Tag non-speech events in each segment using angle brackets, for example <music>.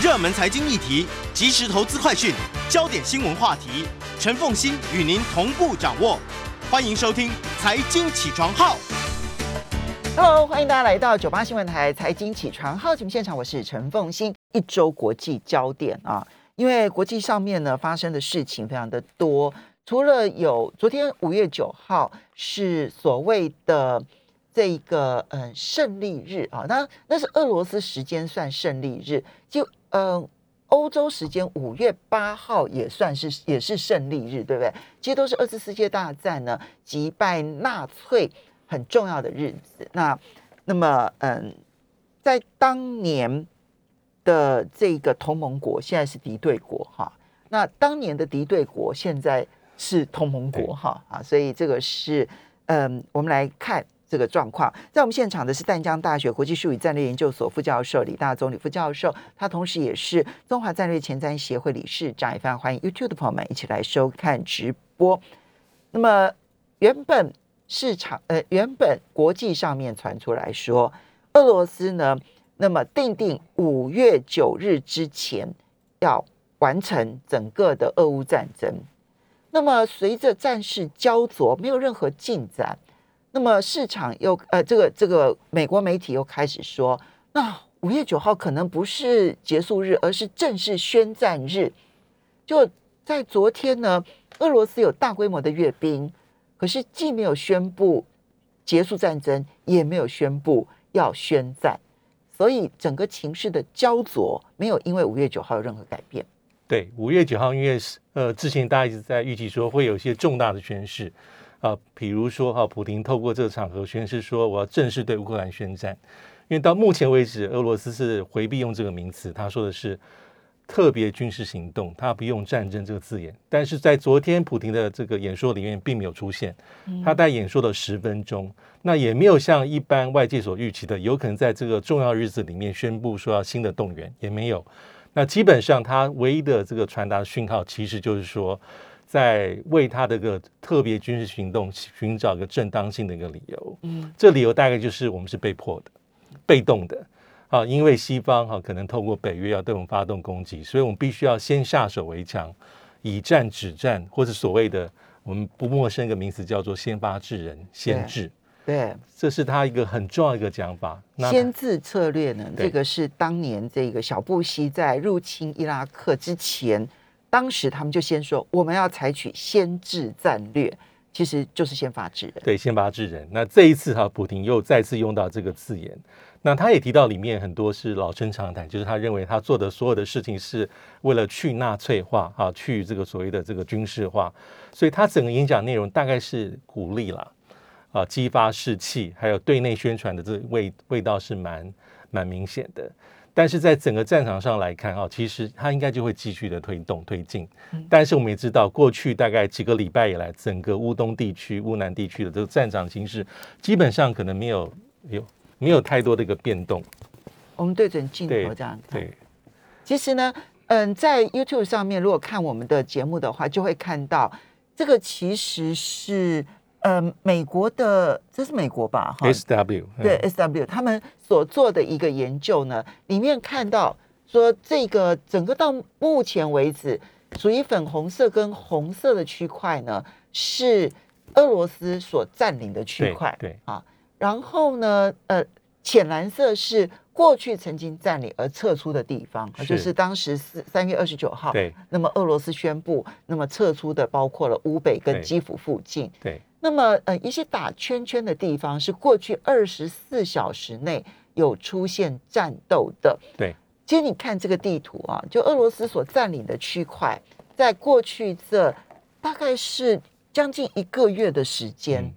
热门财经议题、即时投资快讯、焦点新闻话题，陈凤馨与您同步掌握。欢迎收听《财经起床号》。Hello，欢迎大家来到九八新闻台《财经起床号》节目现场，我是陈凤馨。一周国际焦点啊，因为国际上面呢发生的事情非常的多，除了有昨天五月九号是所谓的。这一个嗯胜利日啊，那那是俄罗斯时间算胜利日，就嗯欧洲时间五月八号也算是也是胜利日，对不对？其实都是二次世界大战呢击败纳粹很重要的日子。那那么嗯，在当年的这个同盟国现在是敌对国哈，那当年的敌对国现在是同盟国哈啊，所以这个是嗯，我们来看。这个状况，在我们现场的是淡江大学国际术语战略研究所副教授李大宗李副教授，他同时也是中华战略前瞻协会理事长。也非常欢迎 YouTube 的朋友们一起来收看直播。那么，原本市场呃，原本国际上面传出来说，俄罗斯呢，那么定定五月九日之前要完成整个的俄乌战争。那么，随着战事焦灼，没有任何进展。那么市场又呃，这个这个美国媒体又开始说，那五月九号可能不是结束日，而是正式宣战日。就在昨天呢，俄罗斯有大规模的阅兵，可是既没有宣布结束战争，也没有宣布要宣战，所以整个情势的焦灼没有因为五月九号有任何改变。对，五月九号因为呃之前大家一直在预计说会有一些重大的宣示。啊，比如说哈，普京透过这个场合宣誓说，我要正式对乌克兰宣战。因为到目前为止，俄罗斯是回避用这个名词，他说的是特别军事行动，他不用战争这个字眼。但是在昨天普京的这个演说里面，并没有出现。他在演说的十分钟，那也没有像一般外界所预期的，有可能在这个重要日子里面宣布说要新的动员，也没有。那基本上，他唯一的这个传达讯号，其实就是说。在为他的一个特别军事行动寻找一个正当性的一个理由，嗯，这理由大概就是我们是被迫的、被动的啊，因为西方哈可能透过北约要对我们发动攻击，所以我们必须要先下手为强，以战止战，或者所谓的我们不陌生一个名词叫做先发制人、先制，对，这是他一个很重要的一个讲法。先制策略呢，这个是当年这个小布希在入侵伊拉克之前。当时他们就先说，我们要采取先制战略，其实就是先发制人。对，先发制人。那这一次哈，普丁又再次用到这个字眼。那他也提到里面很多是老生常谈，就是他认为他做的所有的事情是为了去纳粹化啊，去这个所谓的这个军事化。所以他整个演讲内容大概是鼓励了啊，激发士气，还有对内宣传的这味味道是蛮蛮明显的。但是在整个战场上来看，哈，其实它应该就会继续的推动推进。但是我们也知道，过去大概几个礼拜以来，整个乌东地区、乌南地区的这个战场形势，基本上可能没有有没有太多的一个变动。我们对准镜头这样看。对，其实呢，嗯，在 YouTube 上面，如果看我们的节目的话，就会看到这个其实是。呃，美国的这是美国吧？哈，S W 对 S W 他们所做的一个研究呢，里面看到说，这个整个到目前为止，属于粉红色跟红色的区块呢，是俄罗斯所占领的区块，对，对。啊，然后呢，呃，浅蓝色是过去曾经占领而撤出的地方，是。就是当时是三月二十九号，对，那么俄罗斯宣布，那么撤出的包括了乌北跟基辅附近，对。对那么，呃，一些打圈圈的地方是过去二十四小时内有出现战斗的。对，其实你看这个地图啊，就俄罗斯所占领的区块，在过去这大概是将近一个月的时间，嗯、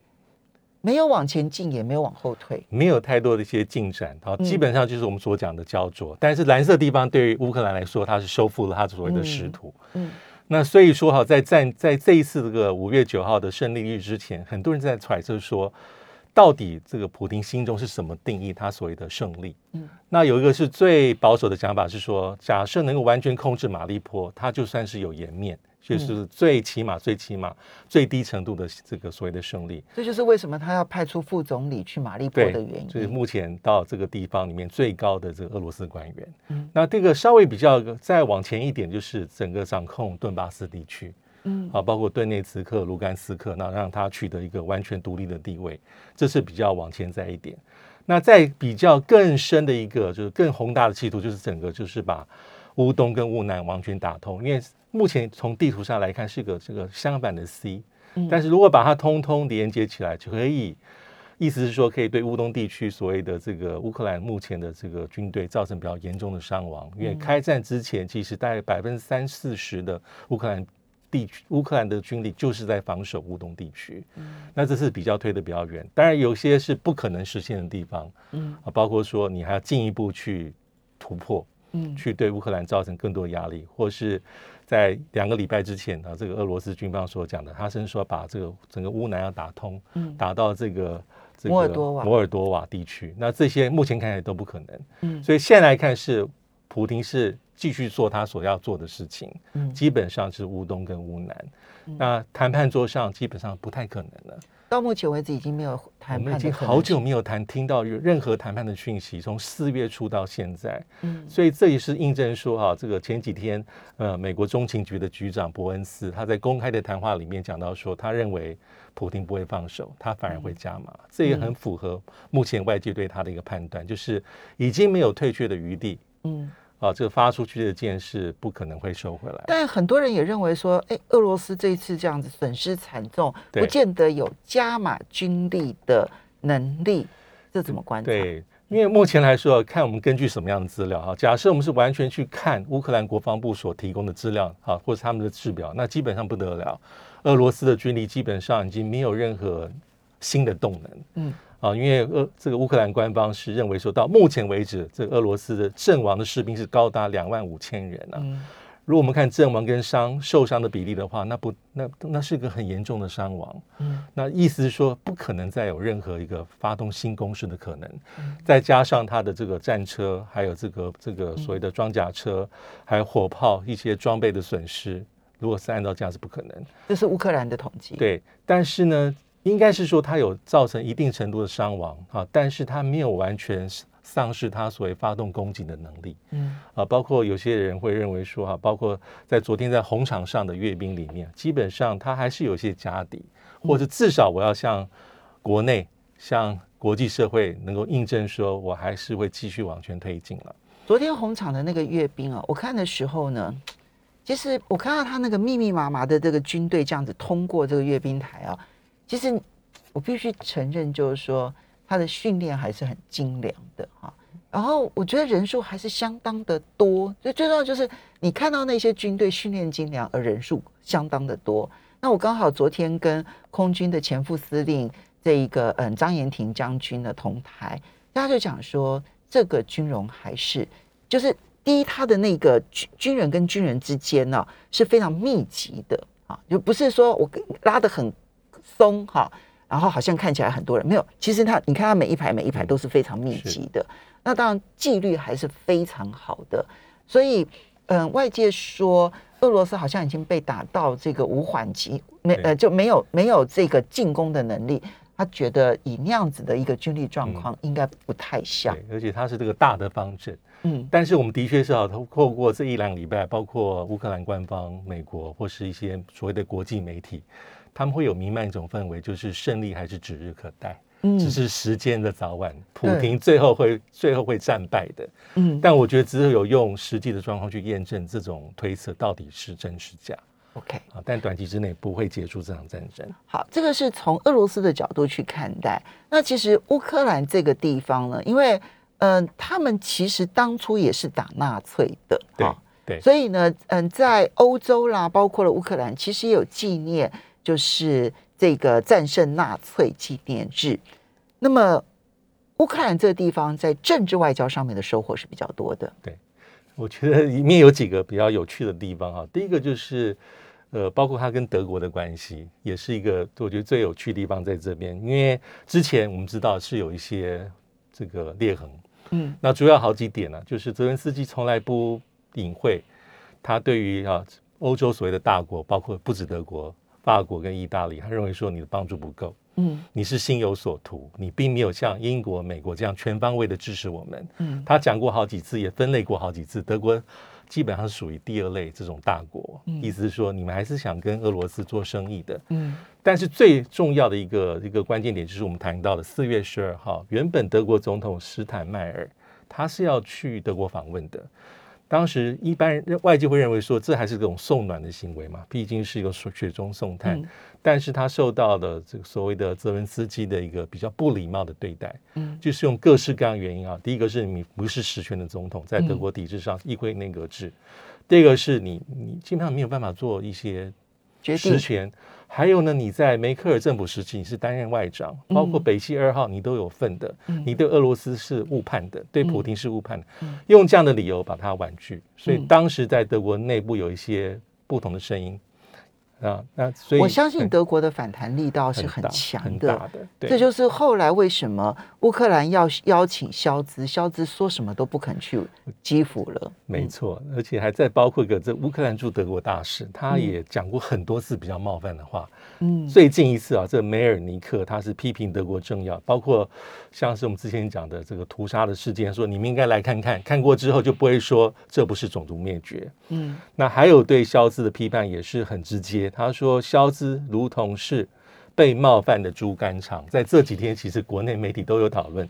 没有往前进，也没有往后退，没有太多的一些进展。好，基本上就是我们所讲的焦灼。嗯、但是蓝色地方对于乌克兰来说，它是收复了它所谓的失土。嗯。嗯那所以说哈，在战在这一次这个五月九号的胜利日之前，很多人在揣测说，到底这个普丁心中是什么定义他所谓的胜利？嗯，那有一个是最保守的讲法是说，假设能够完全控制马利坡，他就算是有颜面，就是最起码、最起码、最低程度的这个所谓的胜利。这就是为什么他要派出副总理去马利波的原因。就是目前到这个地方里面最高的这个俄罗斯官员。嗯，那这个稍微比较再往前一点，就是整个掌控顿巴斯地区。嗯，啊，包括顿内茨克、卢甘斯克，那让他取得一个完全独立的地位，这是比较往前再一点。那再比较更深的一个，就是更宏大的企图，就是整个就是把乌东跟乌南完全打通。因为目前从地图上来看是个这个相反的 C，但是如果把它通通连接起来，就可以，意思是说可以对乌东地区所谓的这个乌克兰目前的这个军队造成比较严重的伤亡。因为开战之前，其实大概百分之三四十的乌克兰。地区乌克兰的军力就是在防守乌东地区，嗯，那这是比较推得比较远。当然有些是不可能实现的地方，嗯啊，包括说你还要进一步去突破，嗯，去对乌克兰造成更多压力，或是在两个礼拜之前啊，这个俄罗斯军方所讲的，他甚至说把这个整个乌南要打通，嗯，打到这个这个摩尔多瓦。摩尔多瓦地区，那这些目前看起来都不可能，嗯，所以现在来看是普京是。继续做他所要做的事情，嗯，基本上是乌东跟乌南，嗯，那谈判桌上基本上不太可能了。到目前为止已经没有谈判，我们已经好久没有谈听到有任何谈判的讯息，从四月初到现在，嗯，所以这也是印证说哈，这个前几天呃，美国中情局的局长伯恩斯他在公开的谈话里面讲到说，他认为普京不会放手，他反而会加码，嗯，这也很符合目前外界对他的一个判断，就是已经没有退却的余地，嗯。啊，这个发出去的箭是不可能会收回来。但很多人也认为说，哎，俄罗斯这一次这样子损失惨重，不见得有加码军力的能力，这怎么观察？对，因为目前来说，看我们根据什么样的资料啊？假设我们是完全去看乌克兰国防部所提供的资料啊，或者他们的制表，那基本上不得了，俄罗斯的军力基本上已经没有任何新的动能。嗯。啊，因为俄这个乌克兰官方是认为说，到目前为止，这个俄罗斯的阵亡的士兵是高达两万五千人啊。嗯、如果我们看阵亡跟伤受伤的比例的话，那不那那是一个很严重的伤亡。嗯，那意思是说，不可能再有任何一个发动新攻势的可能。嗯、再加上他的这个战车，还有这个这个所谓的装甲车，嗯、还有火炮一些装备的损失，如果是按照这样是不可能。这是乌克兰的统计。对，但是呢。应该是说他有造成一定程度的伤亡啊，但是他没有完全丧失他所谓发动攻击的能力。嗯啊，包括有些人会认为说哈，包括在昨天在红场上的阅兵里面，基本上他还是有些家底，或者至少我要向国内、向国际社会能够印证说，我还是会继续往前推进了。昨天红场的那个阅兵啊，我看的时候呢，其实我看到他那个密密麻麻的这个军队这样子通过这个阅兵台啊。其实我必须承认，就是说他的训练还是很精良的哈。然后我觉得人数还是相当的多，最最重要就是你看到那些军队训练精良，而人数相当的多。那我刚好昨天跟空军的前副司令这一个嗯张延廷将军的同台，他就讲说这个军容还是就是第一，他的那个军军人跟军人之间呢是非常密集的啊，就不是说我拉得很。松哈，然后好像看起来很多人没有，其实他你看他每一排每一排都是非常密集的，那当然纪律还是非常好的，所以嗯、呃，外界说俄罗斯好像已经被打到这个无缓急，没呃就没有没有这个进攻的能力，他觉得以那样子的一个军力状况应该不太像，而且他是这个大的方阵，嗯，但是我们的确是啊，透过这一两礼拜，包括乌克兰官方、美国或是一些所谓的国际媒体。他们会有弥漫一种氛围，就是胜利还是指日可待，嗯，只是时间的早晚。普丁最后会最后会战败的，嗯，但我觉得只有用实际的状况去验证这种推测到底是真是假。OK 啊，但短期之内不会结束这场战争。好，这个是从俄罗斯的角度去看待。那其实乌克兰这个地方呢，因为嗯、呃，他们其实当初也是打纳粹的，对对，所以呢，嗯，在欧洲啦，包括了乌克兰，其实也有纪念。就是这个战胜纳粹纪念日。那么，乌克兰这个地方在政治外交上面的收获是比较多的。对，我觉得里面有几个比较有趣的地方哈。第一个就是，呃，包括他跟德国的关系，也是一个我觉得最有趣的地方在这边。因为之前我们知道是有一些这个裂痕，嗯，那主要好几点呢，就是泽连斯基从来不隐晦他对于啊。欧洲所谓的大国，包括不止德国、法国跟意大利，他认为说你的帮助不够，嗯，你是心有所图，你并没有像英国、美国这样全方位的支持我们。嗯，他讲过好几次，也分类过好几次，德国基本上属于第二类这种大国，嗯，意思是说你们还是想跟俄罗斯做生意的。嗯，但是最重要的一个一个关键点就是我们谈到的四月十二号，原本德国总统施坦迈尔他是要去德国访问的。当时一般人外界会认为说，这还是这种送暖的行为嘛，毕竟是一个雪中送炭。嗯、但是他受到的这个所谓的泽文斯基的一个比较不礼貌的对待，嗯，就是用各式各样原因啊。第一个是你不是实权的总统，在德国体制上议会内阁制；嗯、第二个是你你基本上没有办法做一些实权。还有呢，你在梅克尔政府时期，你是担任外长，包括北溪二号，你都有份的。嗯、你对俄罗斯是误判的，对普京是误判的，嗯、用这样的理由把他婉拒。所以当时在德国内部有一些不同的声音。啊，那所以我相信德国的反弹力道是很强的，的对，这就是后来为什么乌克兰要邀请肖兹，肖兹说什么都不肯去基辅了。没错，而且还在包括一个这乌克兰驻德国大使，他也讲过很多次比较冒犯的话。嗯，最近一次啊，这梅尔尼克他是批评德国政要，包括像是我们之前讲的这个屠杀的事件，说你们应该来看看，看过之后就不会说这不是种族灭绝。嗯，那还有对肖兹的批判也是很直接。他说：“肖兹如同是被冒犯的猪肝肠。”在这几天，其实国内媒体都有讨论，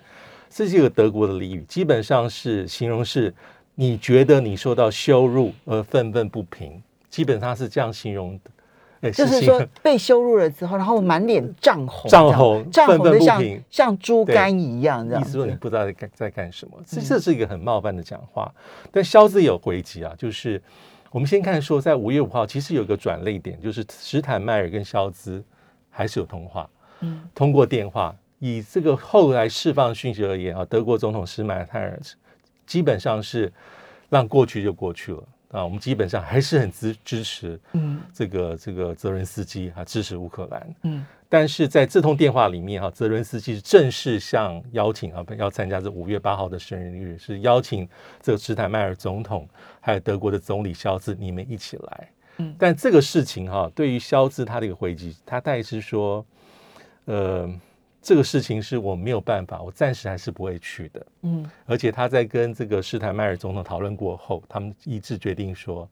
这是一个德国的俚语，基本上是形容是你觉得你受到羞辱而愤愤不平，基本上是这样形容的。就是说被羞辱了之后，然后满脸涨红，涨红，愤愤不平，像猪肝一样，这样。意思说你不知道在干在干什么，这这是一个很冒犯的讲话。但肖兹有回击啊，就是。我们先看说，在五月五号，其实有个转捩点，就是史坦迈尔跟肖兹还是有通话，嗯，通过电话。以这个后来释放讯息而言啊，德国总统施迈泰尔基本上是让过去就过去了啊，我们基本上还是很支支持，嗯，这个这个泽伦斯基啊，支持乌克兰，嗯。但是在这通电话里面，哈，泽伦斯基是正式向邀请啊，要参加这五月八号的生日日，是邀请这个施坦迈尔总统，还有德国的总理肖兹，你们一起来。嗯，但这个事情哈，对于肖兹他的一个回击，他大概是说，呃，这个事情是我没有办法，我暂时还是不会去的。嗯，而且他在跟这个施坦迈尔总统讨论过后，他们一致决定说，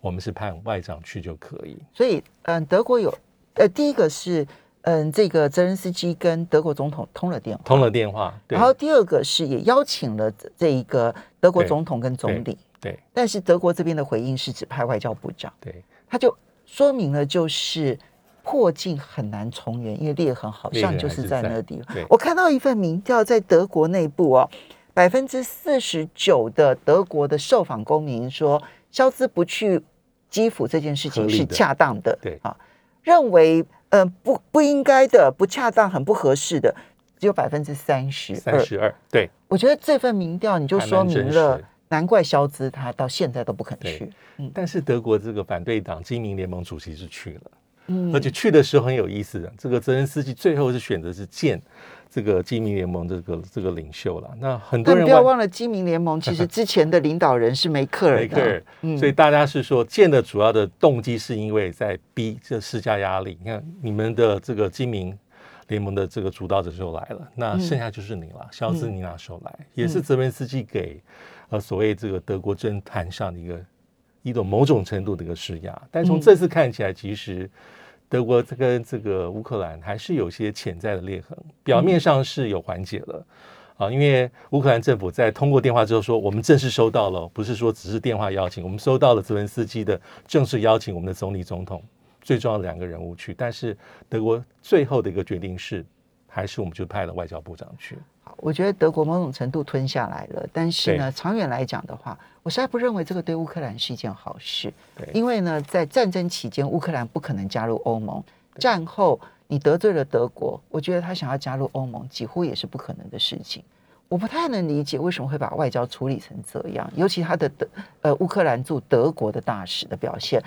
我们是派外长去就可以。所以，嗯，德国有，呃，第一个是。嗯，这个泽连斯基跟德国总统通了电话，通了电话。然后第二个是也邀请了这一个德国总统跟总理。对。但是德国这边的回应是指派外交部长。对。他就说明了，就是破镜很难重圆，因为裂痕好像就是在那个地方。我看到一份民调，在德国内部哦，百分之四十九的德国的受访公民说，肖兹不去基辅这件事情是恰当的。对啊，认为。嗯、呃，不不应该的，不恰当，很不合适的，只有百分之三十二。三十二，对。我觉得这份民调你就说明了，难怪肖兹他到现在都不肯去。嗯，但是德国这个反对党基民联盟主席是去了，嗯，而且去的时候很有意思的，这个泽连斯基最后是选择是见。这个基民联盟这个这个领袖了，那很多人不要忘了，基民联盟其实 <laughs> 之前的领导人是梅克尔。梅克尔，嗯、所以大家是说见的主要的动机是因为在逼这施加压力。你看你们的这个基民联盟的这个主导者就来了，那剩下就是你了，肖兹、嗯、你拿手来，嗯、也是泽连斯基给呃所谓这个德国政坛上的一个一种某种程度的一个施压。但从这次看起来，其实。德国跟这个乌克兰还是有些潜在的裂痕，表面上是有缓解了啊，因为乌克兰政府在通过电话之后说，我们正式收到了，不是说只是电话邀请，我们收到了泽连斯基的正式邀请，我们的总理总统最重要的两个人物去，但是德国最后的一个决定是，还是我们就派了外交部长去。我觉得德国某种程度吞下来了，但是呢，长远来讲的话，我实在不认为这个对乌克兰是一件好事。对，因为呢，在战争期间，乌克兰不可能加入欧盟；战后，你得罪了德国，我觉得他想要加入欧盟，几乎也是不可能的事情。我不太能理解为什么会把外交处理成这样，尤其他的德呃乌克兰驻德国的大使的表现，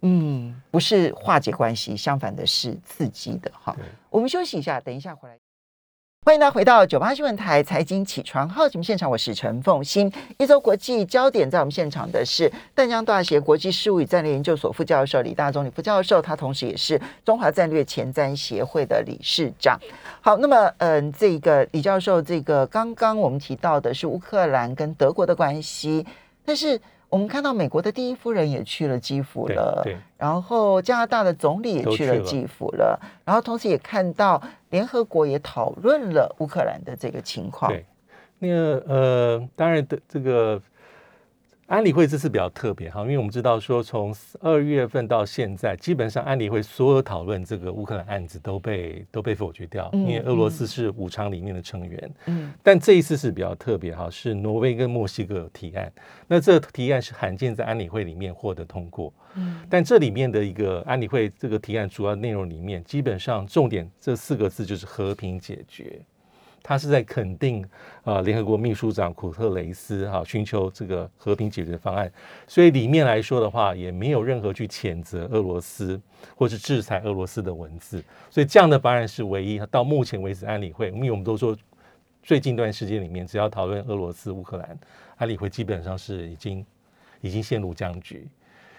嗯，不是化解关系，相反的是刺激的。哈，我们休息一下，等一下回来。欢迎大家回到九八新闻台财经起床号节目现场，我是陈凤欣。一周国际焦点，在我们现场的是淡江大学国际事务与战略研究所副教授李大中李副教授，他同时也是中华战略前瞻协会的理事长。好，那么嗯，这个李教授，这个刚刚我们提到的是乌克兰跟德国的关系，但是。我们看到美国的第一夫人也去了基辅了，对，对，然后加拿大的总理也去了基辅了，了然后同时也看到联合国也讨论了乌克兰的这个情况。对，那个呃，当然的这个。安理会这次比较特别哈，因为我们知道说，从二月份到现在，基本上安理会所有讨论这个乌克兰案子都被都被否决掉，因为俄罗斯是五常里面的成员。嗯，但这一次是比较特别哈，是挪威跟墨西哥提案，那这个提案是罕见在安理会里面获得通过。嗯，但这里面的一个安理会这个提案主要内容里面，基本上重点这四个字就是和平解决。他是在肯定啊，联合国秘书长古特雷斯哈寻求这个和平解决方案，所以里面来说的话，也没有任何去谴责俄罗斯或是制裁俄罗斯的文字，所以这样的方案是唯一到目前为止安理会，因为我们都说最近一段时间里面，只要讨论俄罗斯乌克兰，安理会基本上是已经已经陷入僵局，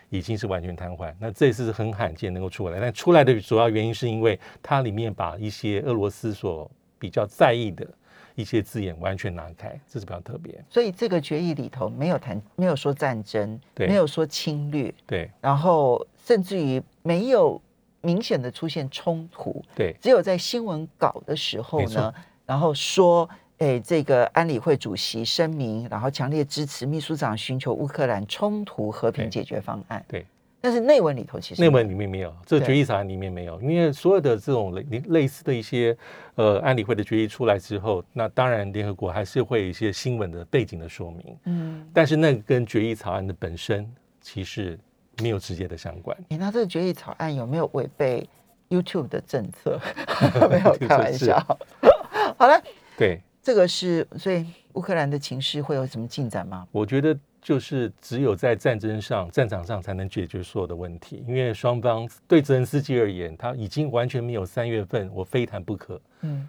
已经是完全瘫痪。那这次是很罕见能够出来，但出来的主要原因是因为它里面把一些俄罗斯所比较在意的一些字眼完全拿开，这是比较特别。所以这个决议里头没有谈，没有说战争，对，没有说侵略，对，然后甚至于没有明显的出现冲突，对，只有在新闻稿的时候呢，然后说，哎，这个安理会主席声明，然后强烈支持秘书长寻求乌克兰冲突和平解决方案，对。对但是内文里头其实内文里面没有，这个决议草案里面没有，因为所有的这种类类似的一些呃安理会的决议出来之后，那当然联合国还是会有一些新闻的背景的说明，嗯，但是那跟决议草案的本身其实没有直接的相关。你那这个决议草案有没有违背 YouTube 的政策？<laughs> 没有开玩笑。<laughs> 好了，对，这个是所以乌克兰的情势会有什么进展吗？我觉得。就是只有在战争上、战场上才能解决所有的问题，因为双方对泽连斯基而言，他已经完全没有三月份我非谈不可。嗯，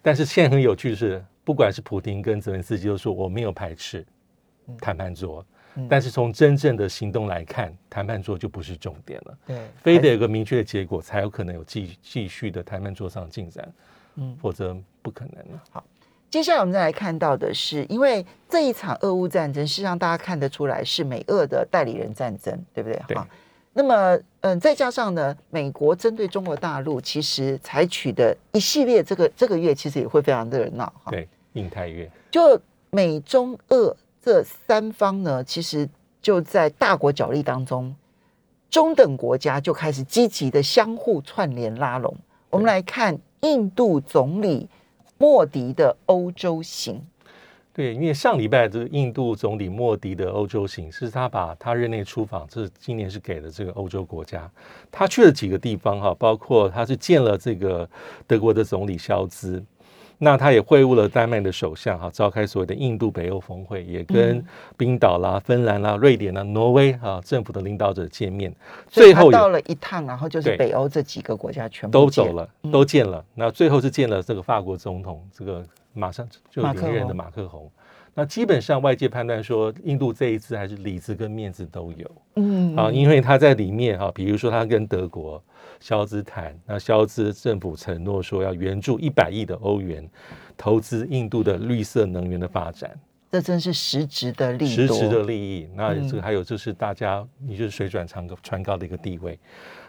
但是现在很有趣的是，不管是普京跟泽连斯基都说我没有排斥谈判桌，嗯，但是从真正的行动来看，谈判桌就不是重点了。对，非得有个明确的结果，才有可能有继继续的谈判桌上进展。嗯，否则不可能了。好。接下来我们再来看到的是，因为这一场俄乌战争，实际上大家看得出来是美俄的代理人战争，对不对？哈。那么，嗯，再加上呢，美国针对中国大陆，其实采取的一系列这个这个月，其实也会非常热闹。哈，对，印太月。就美中俄这三方呢，其实就在大国角力当中，中等国家就开始积极的相互串联拉拢。我们来看印度总理。莫迪的欧洲行，对，因为上礼拜就是印度总理莫迪的欧洲行是他把他任内出访，这今年是给了这个欧洲国家，他去了几个地方哈，包括他是见了这个德国的总理肖兹。那他也会晤了丹麦的首相，哈，召开所谓的印度北欧峰会，也跟冰岛啦、芬兰啦、瑞典啦、挪威啊政府的领导者见面。最后到了一趟，然后就是北欧这几个国家全部都走了，都见了。那最后是见了这个法国总统，这个马上就连任的马克宏。那基本上外界判断说，印度这一次还是里子跟面子都有。嗯，啊，因为他在里面哈，比如说他跟德国。肖兹谈，那肖兹政府承诺说要援助一百亿的欧元，投资印度的绿色能源的发展。这真是实质的利益，实质的利益。那这个还有就是大家，你就是水涨船高船高的一个地位。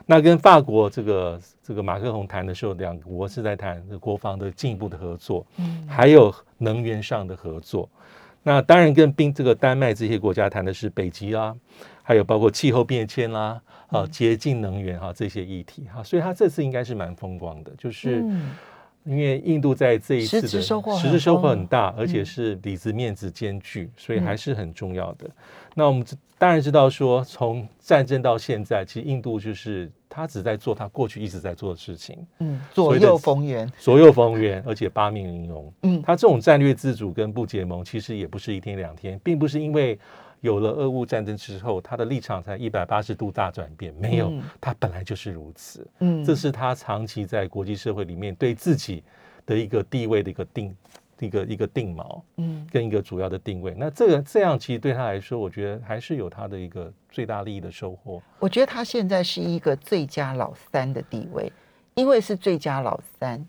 那跟法国这个这个马克宏谈的时候，两国是在谈国防的进一步的合作，还有能源上的合作。那当然跟冰这个丹麦这些国家谈的是北极啊，还有包括气候变迁啦。啊，洁净能源哈这些议题哈，所以他这次应该是蛮风光的，就是因为印度在这一次的实质收获很大，而且是里子面子兼具，所以还是很重要的。那我们当然知道说，从战争到现在，其实印度就是他只在做他过去一直在做的事情，嗯，左右逢源，左右逢源，而且八面玲珑，嗯，他这种战略自主跟不结盟，其实也不是一天两天，并不是因为。有了俄乌战争之后，他的立场才一百八十度大转变，没有，他本来就是如此。嗯，这是他长期在国际社会里面对自己的一个地位的一个定一个一个定锚，嗯，跟一个主要的定位。那这个这样其实对他来说，我觉得还是有他的一个最大利益的收获。我觉得他现在是一个最佳老三的地位，因为是最佳老三。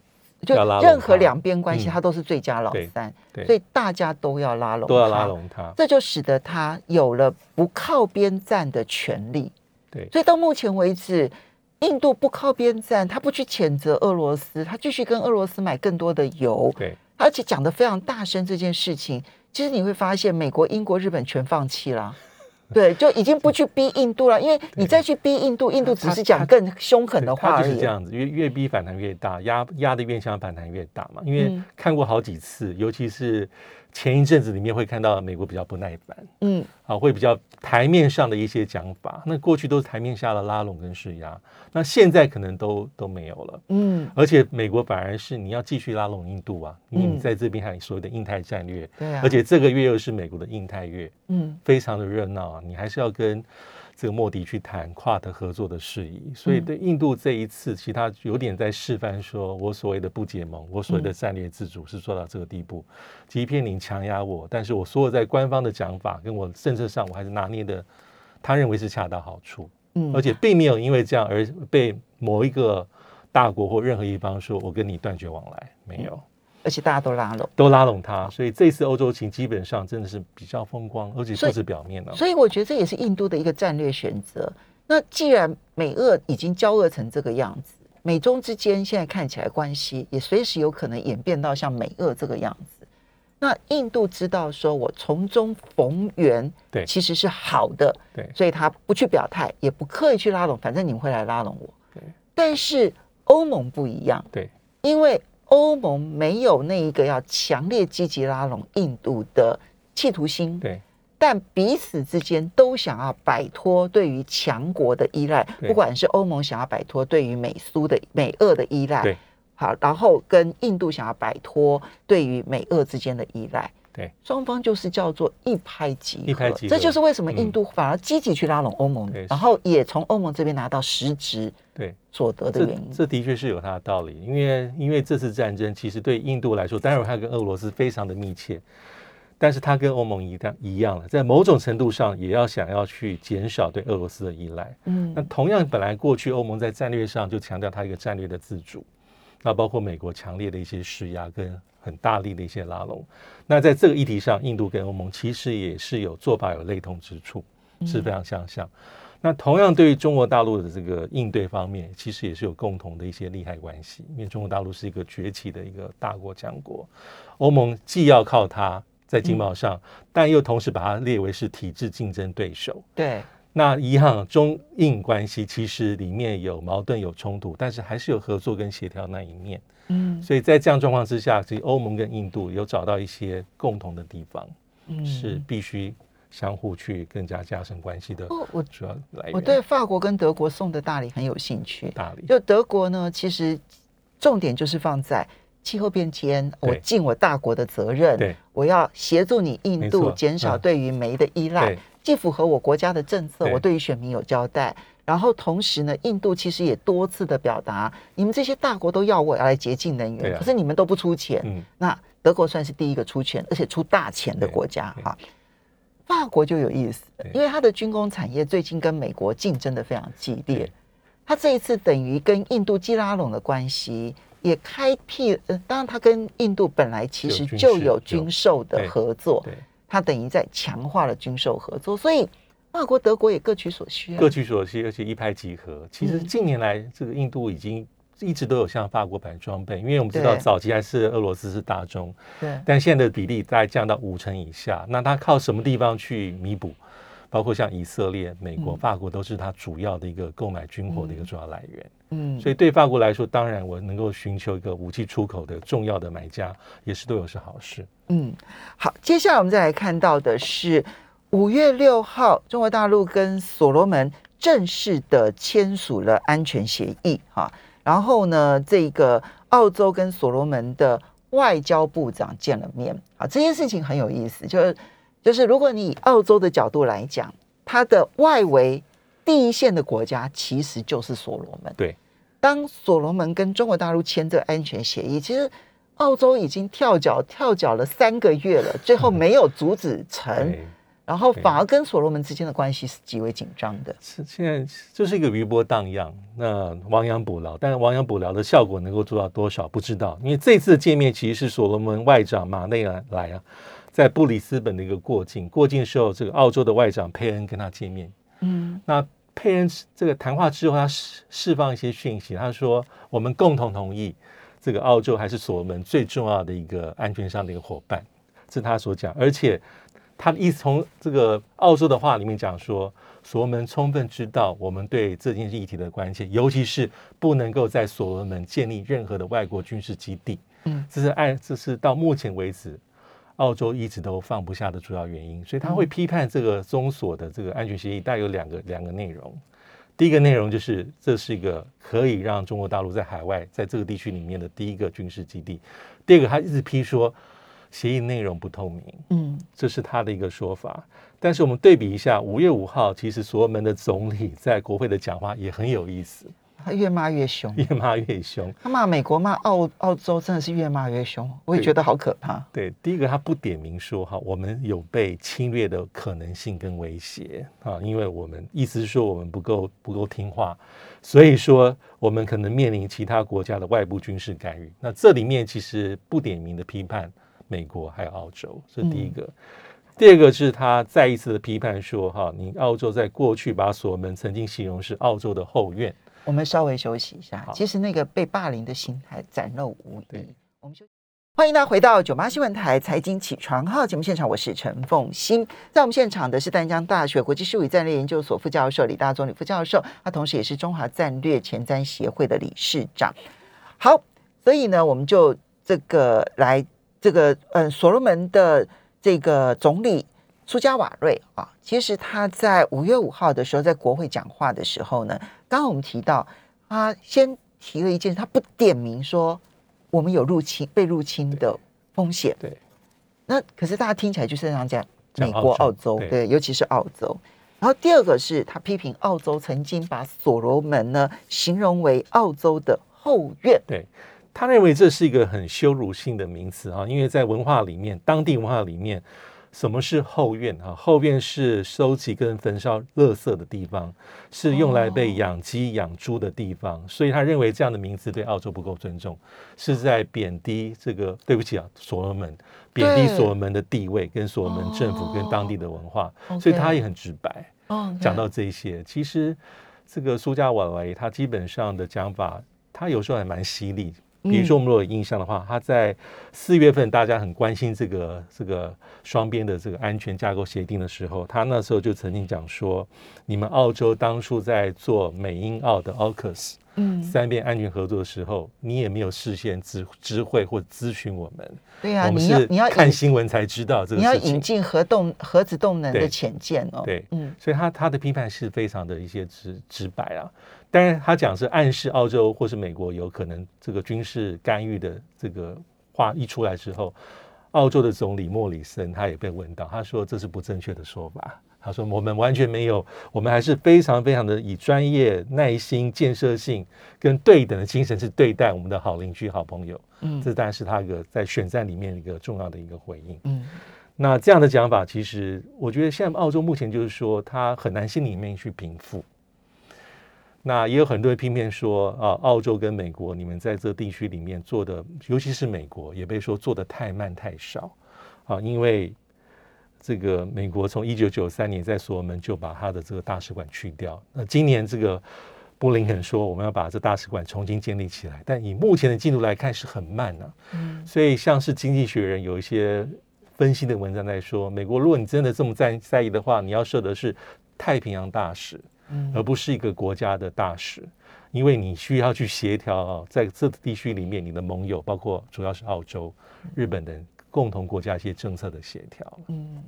就任何两边关系，他都是最佳老三，所以大家都要拉拢，都要拉拢他，这就使得他有了不靠边站的权利。对，所以到目前为止，印度不靠边站，他不去谴责俄罗斯，他继续跟俄罗斯买更多的油，对，而且讲得非常大声。这件事情，其实你会发现，美国、英国、日本全放弃了。<laughs> 对，就已经不去逼印度了，因为你再去逼印度，印度只是讲更凶狠的话而已。就是这样子，越越逼反弹越大，压压的越强，反弹越大嘛。因为看过好几次，尤其是。前一阵子里面会看到美国比较不耐烦，嗯，啊，会比较台面上的一些讲法，那过去都是台面下的拉拢跟施压，那现在可能都都没有了，嗯，而且美国反而是你要继续拉拢印度啊，因为你在这边还有所谓的印太战略，对啊，而且这个月又是美国的印太月，嗯，非常的热闹啊，你还是要跟。这个莫迪去谈跨的合作的事宜，所以对印度这一次，其他有点在示范，说我所谓的不结盟，我所谓的战略自主是做到这个地步。即便你强压我，但是我所有在官方的讲法跟我政策上，我还是拿捏的，他认为是恰到好处。嗯，而且并没有因为这样而被某一个大国或任何一方说我跟你断绝往来，没有。而且大家都拉拢，都拉拢他，所以这次欧洲情基本上真的是比较风光，而且不止表面了。所以我觉得这也是印度的一个战略选择。那既然美俄已经交恶成这个样子，美中之间现在看起来关系也随时有可能演变到像美俄这个样子。那印度知道说我从中逢源，对，其实是好的，对，所以他不去表态，也不刻意去拉拢，反正你们会来拉拢我。对，但是欧盟不一样，对，因为。欧盟没有那一个要强烈积极拉拢印度的企图心，对，但彼此之间都想要摆脱对于强国的依赖，不管是欧盟想要摆脱对于美苏的美俄的依赖，对，好，然后跟印度想要摆脱对于美俄之间的依赖。对，双方就是叫做一拍即合，一拍即合，这就是为什么印度反而积极去拉拢欧盟，嗯、然后也从欧盟这边拿到实质对。所得的原因。这，这的确是有它的道理，因为因为这次战争其实对印度来说，当然它跟俄罗斯非常的密切，但是它跟欧盟一样一样了，在某种程度上也要想要去减少对俄罗斯的依赖。嗯，那同样本来过去欧盟在战略上就强调它一个战略的自主，那包括美国强烈的一些施压跟。很大力的一些拉拢，那在这个议题上，印度跟欧盟其实也是有做法有类同之处，是非常相像。那同样对于中国大陆的这个应对方面，其实也是有共同的一些利害关系。因为中国大陆是一个崛起的一个大国强国，欧盟既要靠它在经贸上，但又同时把它列为是体制竞争对手。对，那一样中印关系其实里面有矛盾有冲突，但是还是有合作跟协调那一面。嗯，所以在这样状况之下，其实欧盟跟印度有找到一些共同的地方，嗯，是必须相互去更加加深关系的。我主要来源，我对法国跟德国送的大礼很有兴趣。大礼，就德国呢，其实重点就是放在气候变迁，我尽我大国的责任，对，我要协助你印度减少对于煤的依赖，既符合我国家的政策，我对于选民有交代。然后同时呢，印度其实也多次的表达，你们这些大国都要我要来洁净能源，啊、可是你们都不出钱。嗯、那德国算是第一个出钱，而且出大钱的国家哈。法国就有意思，因为它的军工产业最近跟美国竞争的非常激烈，它这一次等于跟印度基拉拢的关系也开辟，呃，当然它跟印度本来其实就有军售的合作，它等于在强化了军售合作，所以。法国、德国也各取所需，各取所需，而且一拍即合。其实近年来，这个印度已经一直都有向法国买装备，因为我们知道早期还是俄罗斯是大宗，对，但现在的比例大概降到五成以下。那它靠什么地方去弥补？包括像以色列、美国、法国都是它主要的一个购买军火的一个主要来源。嗯，所以对法国来说，当然我能够寻求一个武器出口的重要的买家，也是对我是好事。嗯，好，接下来我们再来看到的是。五月六号，中国大陆跟所罗门正式的签署了安全协议，哈。然后呢，这个澳洲跟所罗门的外交部长见了面，啊，这件事情很有意思，就是就是如果你以澳洲的角度来讲，它的外围第一线的国家其实就是所罗门。对，当所罗门跟中国大陆签这个安全协议，其实澳洲已经跳脚跳脚了三个月了，最后没有阻止成。<laughs> 嗯然后反而跟所罗门之间的关系是极为紧张的。是现在就是一个余波荡漾，那亡羊补牢，但是亡羊补牢的效果能够做到多少不知道。因为这次的见面其实是所罗门外长马内尔来啊，在布里斯本的一个过境，过境的时候，这个澳洲的外长佩恩跟他见面。嗯，那佩恩这个谈话之后，他释释放一些讯息，他说我们共同同意，这个澳洲还是所罗门最重要的一个安全上的一个伙伴，这是他所讲，而且。他的意思从这个澳洲的话里面讲说，所罗门充分知道我们对这件议题的关切，尤其是不能够在所罗门建立任何的外国军事基地。嗯，这是按这是到目前为止澳洲一直都放不下的主要原因。所以他会批判这个中所的这个安全协议，大概有两个两个内容。第一个内容就是这是一个可以让中国大陆在海外在这个地区里面的第一个军事基地。第二个，他一直批说。协议内容不透明，嗯，这是他的一个说法。但是我们对比一下，五月五号，其实所罗门的总理在国会的讲话也很有意思。他越骂越凶，<laughs> 越骂越凶。他骂美国、骂澳澳洲，真的是越骂越凶。我也觉得好可怕。对，对，第一个他不点名说哈，我们有被侵略的可能性跟威胁啊，因为我们意思是说我们不够不够听话，所以说我们可能面临其他国家的外部军事干预。那这里面其实不点名的批判。美国还有澳洲，这是第一个。嗯、第二个是他再一次的批判说：“哈，你澳洲在过去把所门曾经形容是澳洲的后院。”我们稍微休息一下。其实那个被霸凌的心态展露无遗。我们休息。欢迎大家回到九八新闻台财经起床号节目现场，我是陈凤欣。在我们现场的是淡江大学国际事务与战略研究所副教授李大中李副教授，他同时也是中华战略前瞻协会的理事长。好，所以呢，我们就这个来。这个嗯，所罗门的这个总理苏加瓦瑞啊，其实他在五月五号的时候在国会讲话的时候呢，刚刚我们提到，他先提了一件，他不点名说我们有入侵被入侵的风险。对，那可是大家听起来就是这样讲，美国、澳洲，对，尤其是澳洲。然后第二个是他批评澳洲曾经把所罗门呢形容为澳洲的后院。对。他认为这是一个很羞辱性的名词啊，因为在文化里面，当地文化里面，什么是后院啊？后院是收集跟焚烧垃圾的地方，是用来被养鸡养猪的地方，所以他认为这样的名字对澳洲不够尊重，是在贬低这个。对不起啊，所罗门，贬低所罗门的地位跟所罗门政府跟当地的文化，所以他也很直白。讲到这些，其实这个苏家瓦维他基本上的讲法，他有时候还蛮犀利。比如说，我们如果有印象的话，他在四月份大家很关心这个这个双边的这个安全架构协定的时候，他那时候就曾经讲说，你们澳洲当初在做美英澳的 AUKUS 嗯三边安全合作的时候，你也没有事先知知会或咨询我们。对啊，我们是你要看新闻才知道这个你要引进核动核子动能的潜舰哦。对，嗯，所以他他的批判是非常的一些直直白啊。当然，他讲是暗示澳洲或是美国有可能这个军事干预的这个话一出来之后，澳洲的总理莫里森他也被问到，他说这是不正确的说法。他说我们完全没有，我们还是非常非常的以专业、耐心、建设性跟对等的精神去对待我们的好邻居、好朋友。嗯，这当然是他一个在选战里面一个重要的一个回应。嗯，那这样的讲法，其实我觉得现在澳洲目前就是说，他很难心里面去平复。那也有很多人批评说啊，澳洲跟美国，你们在这地区里面做的，尤其是美国，也被说做的太慢太少啊。因为这个美国从一九九三年在所罗门就把他的这个大使馆去掉。那今年这个布林肯说我们要把这大使馆重新建立起来，但以目前的进度来看是很慢的、啊。嗯，所以像是《经济学人》有一些分析的文章在说，美国如果你真的这么在在意的话，你要设的是太平洋大使。而不是一个国家的大使，因为你需要去协调啊，在这个地区里面，你的盟友包括主要是澳洲、日本等共同国家一些政策的协调。嗯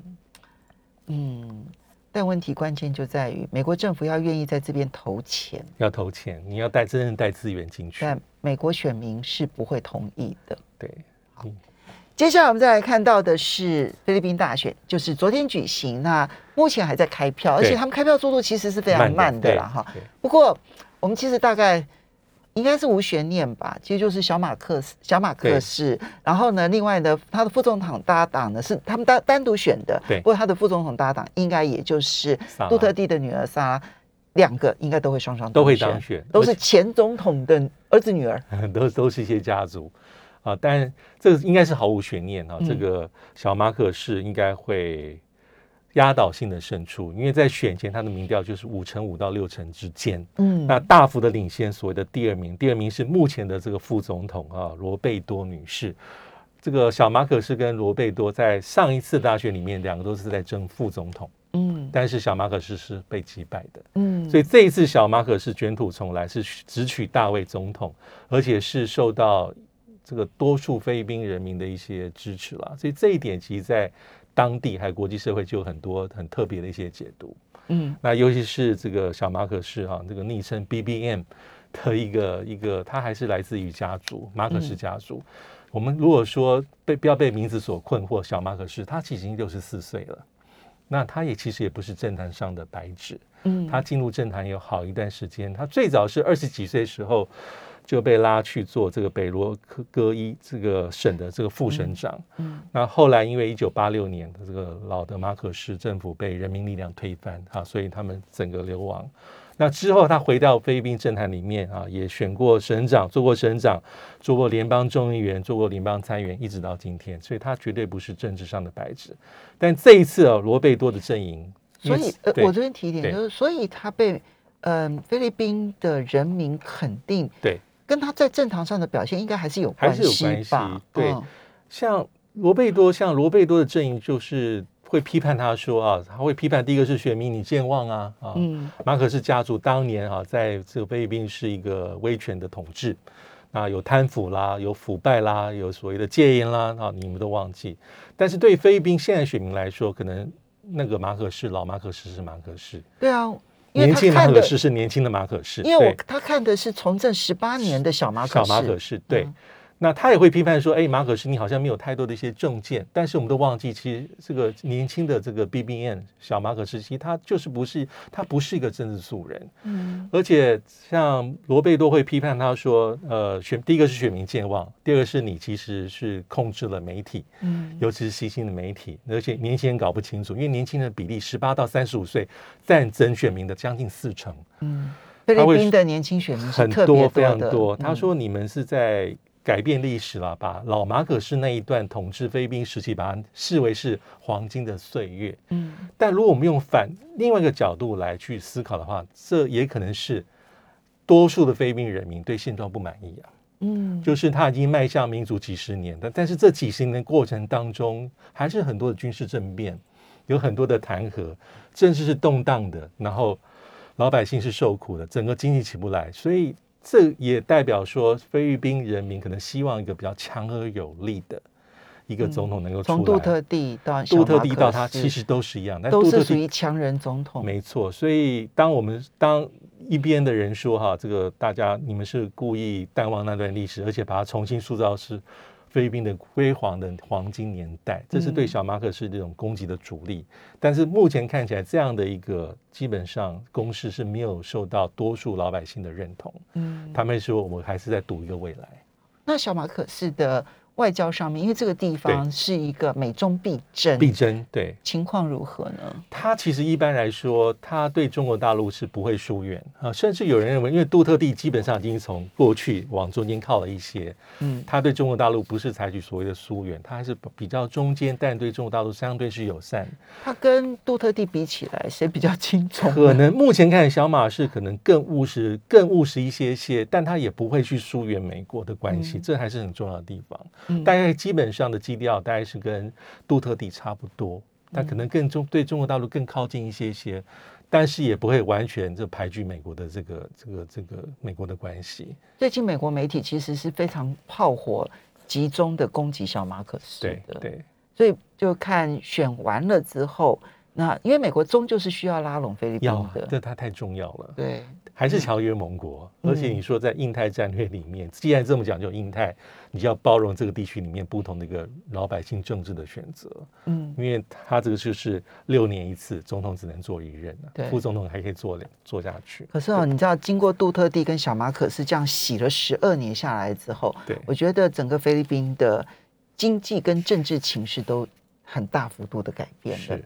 嗯，但问题关键就在于美国政府要愿意在这边投钱，要投钱，你要带真正带资源进去，但美国选民是不会同意的。对，好。接下来我们再来看到的是菲律宾大选，就是昨天举行，那目前还在开票，而且他们开票速度其实是非常慢的啦哈。不过我们其实大概应该是无悬念吧，其实就是小马克思，小马克思。然后呢，另外呢，他的副总统搭档呢是他们单单独选的。对。不过他的副总统搭档应该也就是杜特地的女儿萨拉，两个应该都会双双都会当选，都是前总统的儿子女儿，<laughs> 都都是一些家族啊。但这个应该是毫无悬念啊，这个小马可仕应该会。压倒性的胜出，因为在选前他的民调就是五成五到六成之间，嗯，那大幅的领先所谓的第二名，第二名是目前的这个副总统啊罗贝多女士。这个小马可是跟罗贝多在上一次大选里面，两个都是在争副总统，嗯，但是小马可是是被击败的，嗯，所以这一次小马可是卷土重来，是直取大卫总统，而且是受到这个多数菲律宾人民的一些支持了，所以这一点其实在。当地还有国际社会就有很多很特别的一些解读，嗯，那尤其是这个小马可仕哈，这个昵称 BBM 的一个一个，他还是来自于家族马可仕家族。我们如果说被不要被名字所困惑，小马可仕他其实已经六十四岁了，那他也其实也不是政坛上的白纸，嗯，他进入政坛有好一段时间，他最早是二十几岁的时候。就被拉去做这个北罗科戈伊这个省的这个副省长。嗯，那后来因为一九八六年的这个老的马可仕政府被人民力量推翻啊，所以他们整个流亡。那之后他回到菲律宾政坛里面啊，也选过省长，做过省长，做过联邦众议员，做过联邦参议员，一直到今天，所以他绝对不是政治上的白纸。但这一次啊，罗贝多的阵营，所以呃，我这边提一点就是，所以他被嗯、呃、菲律宾的人民肯定。对。跟他在政坛上的表现应该还是有关系吧？还是有关系。对，像罗贝多，像罗贝多的阵营就是会批判他说啊，他会批判第一个是选民你健忘啊啊，嗯，马可仕家族当年啊，在这个菲律宾是一个威权的统治，啊，有贪腐啦，有腐败啦，有所谓的戒严啦啊，你们都忘记。但是对菲律宾现在选民来说，可能那个马可仕老马可仕是马可仕。对啊。年轻马可仕是年轻的马可仕，因为我他看的是从政十八年的小马可仕。小马可仕，对。嗯那他也会批判说：“哎，马可是，你好像没有太多的一些政见。”但是我们都忘记，其实这个年轻的这个 B B N 小马可仕，其实他就是不是他不是一个政治素人。嗯。而且像罗贝多会批判他说：“呃，选第一个是选民健忘，第二个是你其实是控制了媒体，嗯，尤其是新兴的媒体，而且年轻人搞不清楚，因为年轻人的比例十八到三十五岁占整选民的将近四成。嗯，菲律宾的年轻选民很多非常多。他说：“你们是在。”改变历史了，把老马可是那一段统治菲律宾时期，把它视为是黄金的岁月。嗯，但如果我们用反另外一个角度来去思考的话，这也可能是多数的菲律宾人民对现状不满意啊。嗯，就是他已经迈向民主几十年，但但是这几十年的过程当中，还是很多的军事政变，有很多的弹劾，政治是动荡的，然后老百姓是受苦的，整个经济起不来，所以。这也代表说，菲律宾人民可能希望一个比较强而有力的一个总统能够出来。从杜特地到杜特地到他，其实都是一样，但都是属于强人总统。没错，所以当我们当一边的人说哈，这个大家你们是故意淡忘那段历史，而且把它重新塑造是。菲律宾的辉煌的黄金年代，这是对小马可是这种攻击的主力。嗯、但是目前看起来，这样的一个基本上攻势是没有受到多数老百姓的认同。嗯，他们说我们还是在赌一个未来。那小马可是的。外交上面，因为这个地方是一个美中必争，必争对情况如何呢？他其实一般来说，他对中国大陆是不会疏远啊，甚至有人认为，因为杜特地基本上已经从过去往中间靠了一些，嗯，他对中国大陆不是采取所谓的疏远，他还是比较中间，但对中国大陆相对是友善。他跟杜特地比起来，谁比较轻松？可能目前看小马是可能更务实，更务实一些些，但他也不会去疏远美国的关系，嗯，这还是很重要的地方。大概基本上的基调大概是跟杜特地差不多，但可能更中对中国大陆更靠近一些些，但是也不会完全就排拒美国的这个这个这个美国的关系。最近美国媒体其实是非常炮火集中的攻击小马可斯的，对，对，所以就看选完了之后，那因为美国终究是需要拉拢菲律宾的，这它太重要了。对，还是条约盟国，嗯、而且你说在印太战略里面，既然这么讲究印太，你就要包容这个地区里面不同的一个老百姓政治的选择。嗯，因为他这个就是六年一次，总统只能做一任，对，副总统还可以做两做下去。可是哦，你知道，经过杜特地跟小马可斯这样洗了十二年下来之后，对，我觉得整个菲律宾的经济跟政治情势都很大幅度的改变了。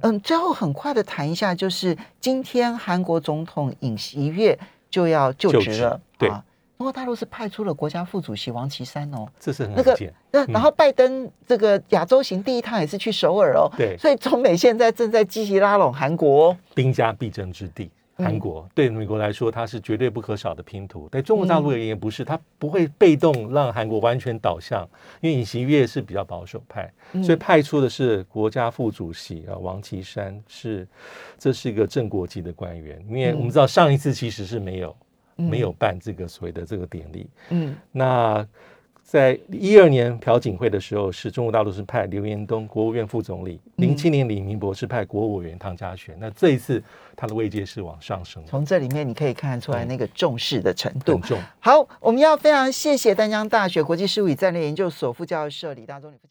嗯，最后很快的谈一下，就是今天韩国总统尹锡悦就要就职了，对。啊，中国大陆是派出了国家副主席王岐山哦，这是很那个那然后拜登这个亚洲行第一趟也是去首尔哦，对，所以中美现在正在积极拉拢韩国，兵家必争之地。韩国对美国来说，它是绝对不可少的拼图。对中国大陆而言，不是，它不会被动让韩国完全倒向，因为尹锡悦是比较保守派，所以派出的是国家副主席啊，王岐山是，这是一个正国级的官员。因为我们知道上一次其实是没有没有办这个所谓的这个典礼，嗯，那。在一二年朴槿惠的时候，是中国大陆是派刘延东国务院副总理；零七年李明博是派国务委员唐家璇。那这一次他的位阶是往上升。从这里面你可以看得出来那个重视的程度。重。好，我们要非常谢谢丹江大学国际事务与战略研究所副教授李大中李副教授。